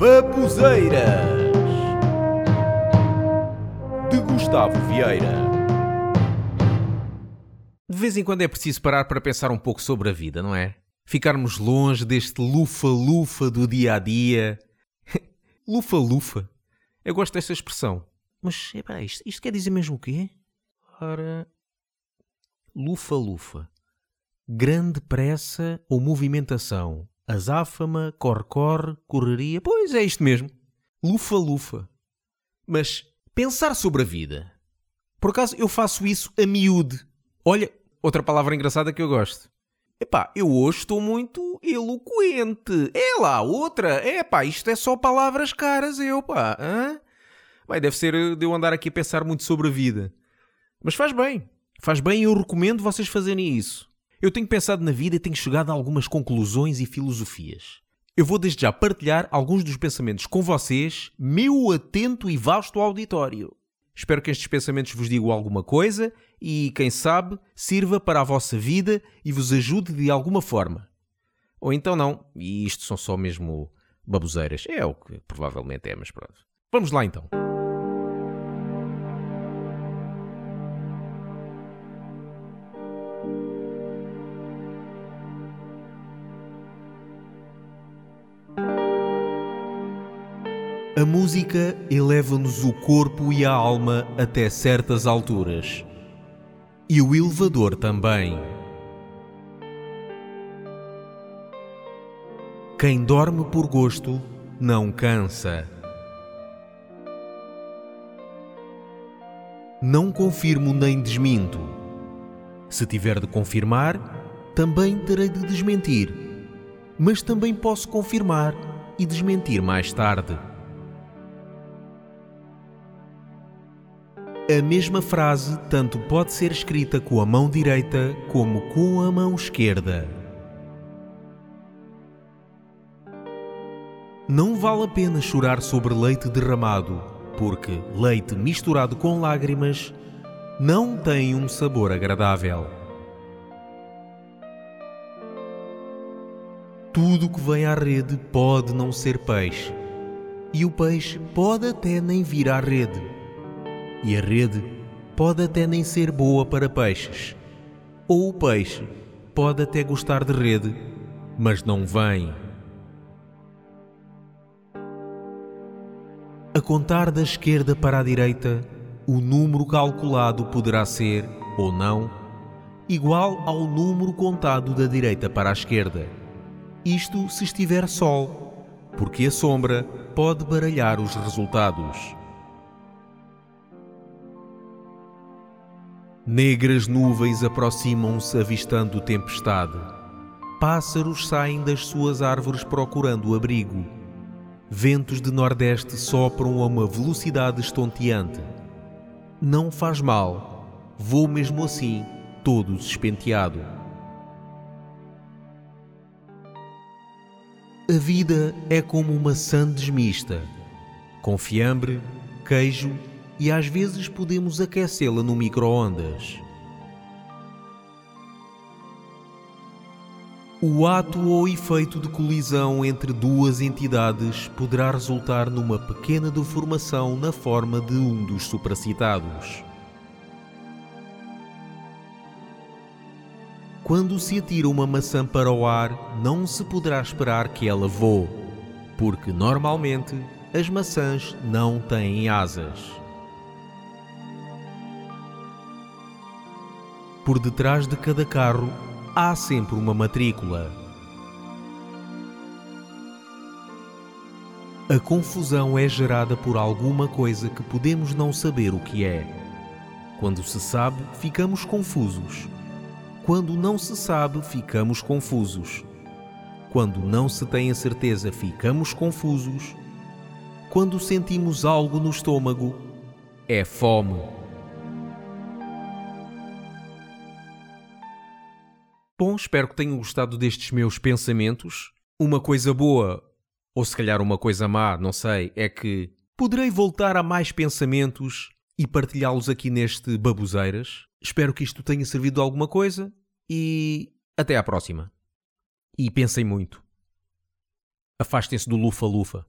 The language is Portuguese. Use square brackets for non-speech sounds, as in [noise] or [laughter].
Babuzeiras de Gustavo Vieira. De vez em quando é preciso parar para pensar um pouco sobre a vida, não é? Ficarmos longe deste lufa-lufa do dia a dia. [laughs] lufa-lufa. Eu gosto desta expressão. Mas, epá, isto, isto quer dizer mesmo o quê? Ora. Lufa-lufa. Grande pressa ou movimentação. Azáfama, corre-corre, correria. Pois é isto mesmo. Lufa-lufa. Mas pensar sobre a vida. Por acaso eu faço isso a miúde. Olha, outra palavra engraçada que eu gosto. Epá, eu hoje estou muito eloquente. É lá, outra. Epá, isto é só palavras caras, eu, pá. Hã? Bem, deve ser de eu andar aqui a pensar muito sobre a vida. Mas faz bem. Faz bem e eu recomendo vocês fazerem isso. Eu tenho pensado na vida e tenho chegado a algumas conclusões e filosofias. Eu vou desde já partilhar alguns dos pensamentos com vocês, meu atento e vasto auditório. Espero que estes pensamentos vos digam alguma coisa e, quem sabe, sirva para a vossa vida e vos ajude de alguma forma. Ou então não, e isto são só mesmo baboseiras. É o que provavelmente é, mas pronto. Vamos lá então. A música eleva-nos o corpo e a alma até certas alturas. E o elevador também. Quem dorme por gosto não cansa. Não confirmo nem desminto. Se tiver de confirmar, também terei de desmentir. Mas também posso confirmar e desmentir mais tarde. A mesma frase tanto pode ser escrita com a mão direita como com a mão esquerda. Não vale a pena chorar sobre leite derramado, porque leite misturado com lágrimas não tem um sabor agradável. Tudo que vem à rede pode não ser peixe, e o peixe pode até nem vir à rede e a rede pode até nem ser boa para peixes. Ou o peixe pode até gostar de rede, mas não vem. A contar da esquerda para a direita, o número calculado poderá ser, ou não, igual ao número contado da direita para a esquerda. Isto se estiver sol, porque a sombra pode baralhar os resultados. Negras nuvens aproximam-se avistando tempestade. Pássaros saem das suas árvores procurando abrigo. Ventos de nordeste sopram a uma velocidade estonteante. Não faz mal, vou mesmo assim, todo despenteado. A vida é como uma sandes mista, com fiambre, queijo e às vezes podemos aquecê-la no micro-ondas. O ato ou efeito de colisão entre duas entidades poderá resultar numa pequena deformação na forma de um dos supracitados. Quando se atira uma maçã para o ar, não se poderá esperar que ela voe, porque normalmente as maçãs não têm asas. Por detrás de cada carro há sempre uma matrícula. A confusão é gerada por alguma coisa que podemos não saber o que é. Quando se sabe, ficamos confusos. Quando não se sabe, ficamos confusos. Quando não se tem a certeza, ficamos confusos. Quando sentimos algo no estômago, é fome. Bom, espero que tenham gostado destes meus pensamentos. Uma coisa boa, ou se calhar uma coisa má, não sei, é que poderei voltar a mais pensamentos e partilhá-los aqui neste Baboseiras. Espero que isto tenha servido de alguma coisa e até à próxima. E pensem muito. Afastem-se do lufa-lufa.